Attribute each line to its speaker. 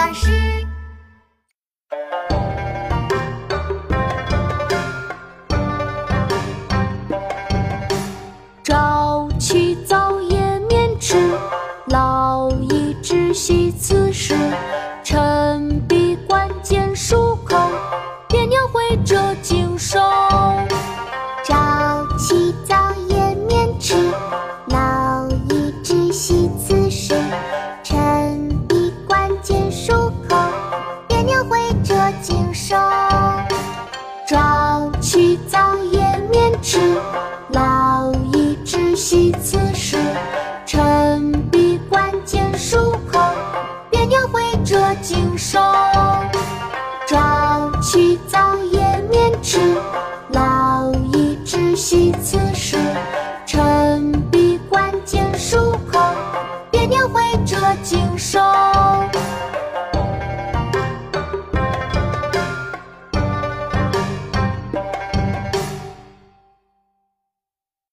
Speaker 1: 老师。
Speaker 2: 早起早夜眠迟，劳逸之息此朝起早夜免迟，劳逸之息此时。晨笔关键漱口，别鸟会折颈兽。早起早夜免迟，劳逸之息此时。晨笔关键漱口，别鸟会折颈兽。